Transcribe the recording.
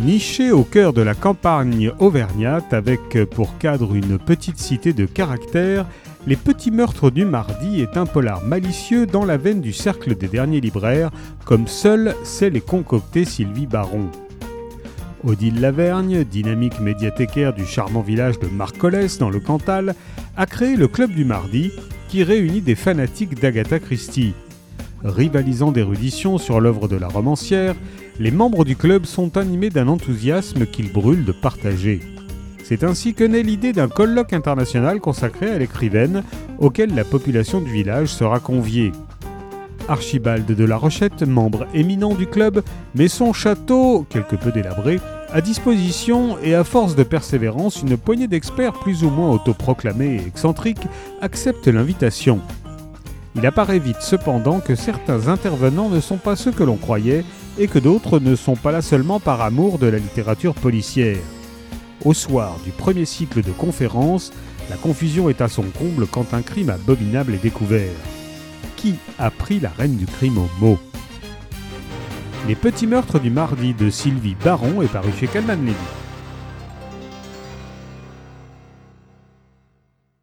Niché au cœur de la campagne auvergnate avec pour cadre une petite cité de caractère, Les Petits Meurtres du Mardi est un polar malicieux dans la veine du cercle des derniers libraires, comme seul sait les concocter Sylvie Baron. Odile Lavergne, dynamique médiathécaire du charmant village de Marcolès dans le Cantal, a créé le Club du Mardi, qui réunit des fanatiques d'Agatha Christie. Rivalisant d'érudition sur l'œuvre de la romancière, les membres du club sont animés d'un enthousiasme qu'ils brûlent de partager. C'est ainsi que naît l'idée d'un colloque international consacré à l'écrivaine, auquel la population du village sera conviée. Archibald de la Rochette, membre éminent du club, met son château, quelque peu délabré, à disposition et à force de persévérance, une poignée d'experts plus ou moins autoproclamés et excentriques acceptent l'invitation. Il apparaît vite cependant que certains intervenants ne sont pas ceux que l'on croyait et que d'autres ne sont pas là seulement par amour de la littérature policière. Au soir du premier cycle de conférences, la confusion est à son comble quand un crime abominable est découvert. Qui a pris la reine du crime au mot? Les petits meurtres du mardi de Sylvie Baron est paru chez Calman Levy.